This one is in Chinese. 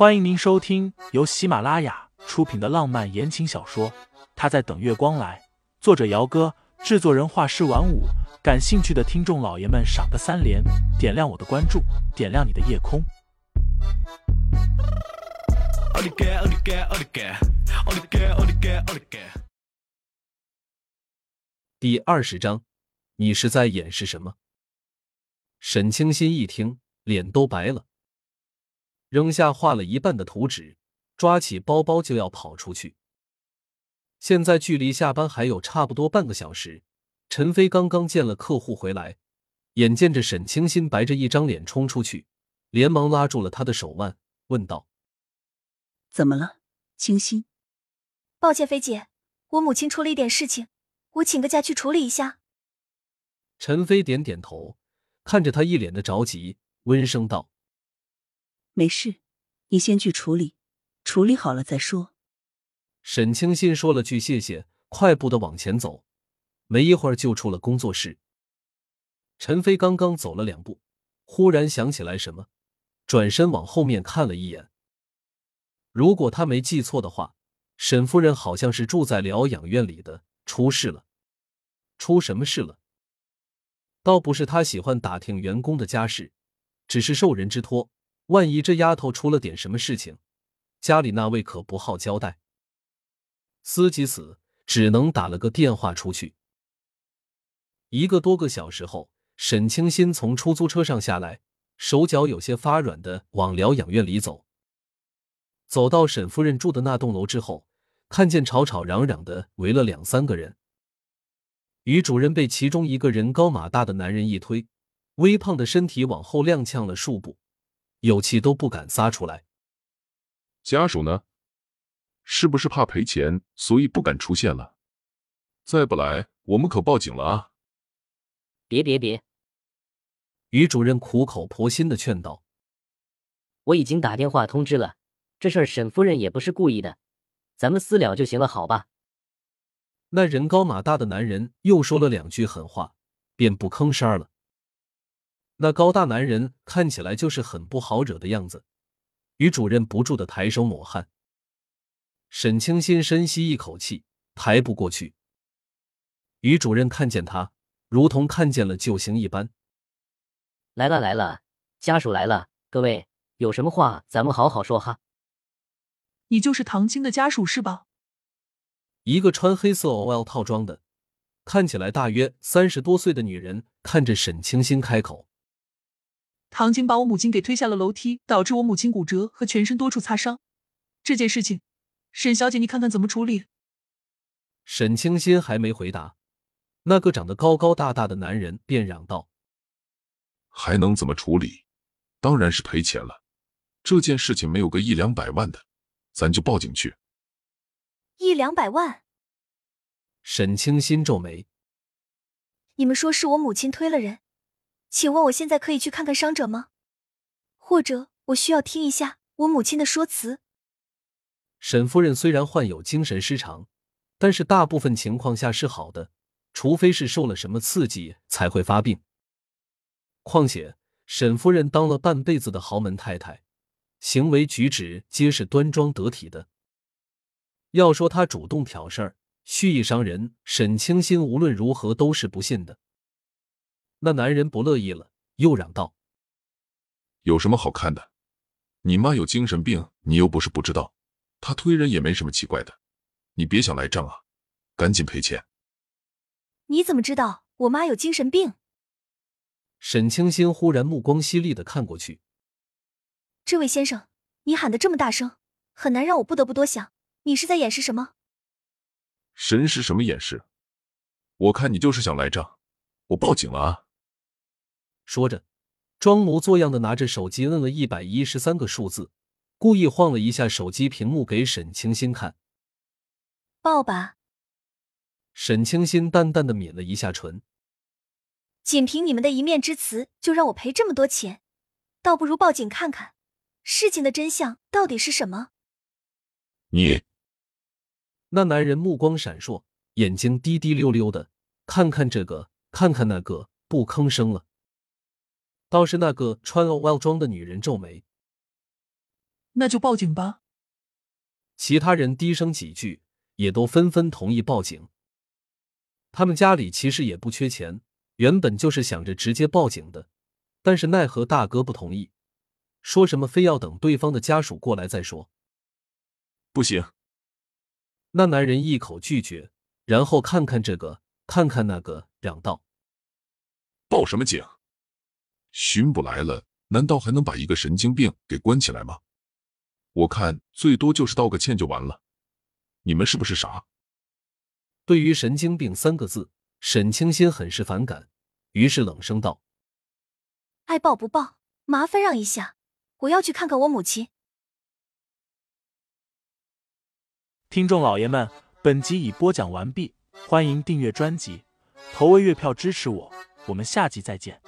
欢迎您收听由喜马拉雅出品的浪漫言情小说《他在等月光来》，作者：姚哥，制作人：画师晚舞。感兴趣的听众老爷们，赏个三连，点亮我的关注，点亮你的夜空。第二十章，你是在掩饰什么？沈清新一听，脸都白了。扔下画了一半的图纸，抓起包包就要跑出去。现在距离下班还有差不多半个小时。陈飞刚刚见了客户回来，眼见着沈清新白着一张脸冲出去，连忙拉住了他的手腕，问道：“怎么了，清新？”“抱歉，飞姐，我母亲出了一点事情，我请个假去处理一下。”陈飞点点头，看着他一脸的着急，温声道。没事，你先去处理，处理好了再说。沈清新说了句谢谢，快步的往前走，没一会儿就出了工作室。陈飞刚刚走了两步，忽然想起来什么，转身往后面看了一眼。如果他没记错的话，沈夫人好像是住在疗养院里的，出事了。出什么事了？倒不是他喜欢打听员工的家事，只是受人之托。万一这丫头出了点什么事情，家里那位可不好交代。思及此，只能打了个电话出去。一个多个小时后，沈清新从出租车上下来，手脚有些发软的往疗养院里走。走到沈夫人住的那栋楼之后，看见吵吵嚷嚷的围了两三个人。于主任被其中一个人高马大的男人一推，微胖的身体往后踉跄了数步。有气都不敢撒出来。家属呢？是不是怕赔钱，所以不敢出现了？再不来，我们可报警了啊！别别别！于主任苦口婆心的劝道：“我已经打电话通知了，这事儿沈夫人也不是故意的，咱们私了就行了，好吧？”那人高马大的男人又说了两句狠话，便不吭声了。那高大男人看起来就是很不好惹的样子，于主任不住的抬手抹汗。沈清新深吸一口气，抬不过去。于主任看见他，如同看见了救星一般。来了来了，家属来了，各位有什么话咱们好好说哈。你就是唐青的家属是吧？一个穿黑色 OL 套装的，看起来大约三十多岁的女人，看着沈清新开口。唐晶把我母亲给推下了楼梯，导致我母亲骨折和全身多处擦伤。这件事情，沈小姐你看看怎么处理？沈清新还没回答，那个长得高高大大的男人便嚷道：“还能怎么处理？当然是赔钱了。这件事情没有个一两百万的，咱就报警去。”一两百万？沈清新皱眉：“你们说是我母亲推了人？”请问我现在可以去看看伤者吗？或者我需要听一下我母亲的说辞？沈夫人虽然患有精神失常，但是大部分情况下是好的，除非是受了什么刺激才会发病。况且沈夫人当了半辈子的豪门太太，行为举止皆是端庄得体的。要说她主动挑事儿、蓄意伤人，沈清心无论如何都是不信的。那男人不乐意了，又嚷道：“有什么好看的？你妈有精神病，你又不是不知道。她推人也没什么奇怪的，你别想赖账啊！赶紧赔钱！”你怎么知道我妈有精神病？沈清新忽然目光犀利的看过去。这位先生，你喊的这么大声，很难让我不得不多想，你是在掩饰什么？神是什么掩饰？我看你就是想赖账，我报警了啊！说着，装模作样的拿着手机摁了一百一十三个数字，故意晃了一下手机屏幕给沈清新看。抱吧。沈清新淡淡的抿了一下唇。仅凭你们的一面之词，就让我赔这么多钱，倒不如报警看看，事情的真相到底是什么。你，那男人目光闪烁，眼睛滴滴溜溜的，看看这个，看看那个，不吭声了。倒是那个穿 OL 装的女人皱眉：“那就报警吧。其他人低声几句，也都纷纷同意报警。他们家里其实也不缺钱，原本就是想着直接报警的，但是奈何大哥不同意，说什么非要等对方的家属过来再说。不行，那男人一口拒绝，然后看看这个，看看那个，嚷道：“报什么警？巡捕来了，难道还能把一个神经病给关起来吗？我看最多就是道个歉就完了。你们是不是傻？”对于“神经病”三个字，沈清心很是反感，于是冷声道：“爱报不报，麻烦让一下，我要去看看我母亲。”听众老爷们，本集已播讲完毕，欢迎订阅专辑，投喂月票支持我，我们下集再见。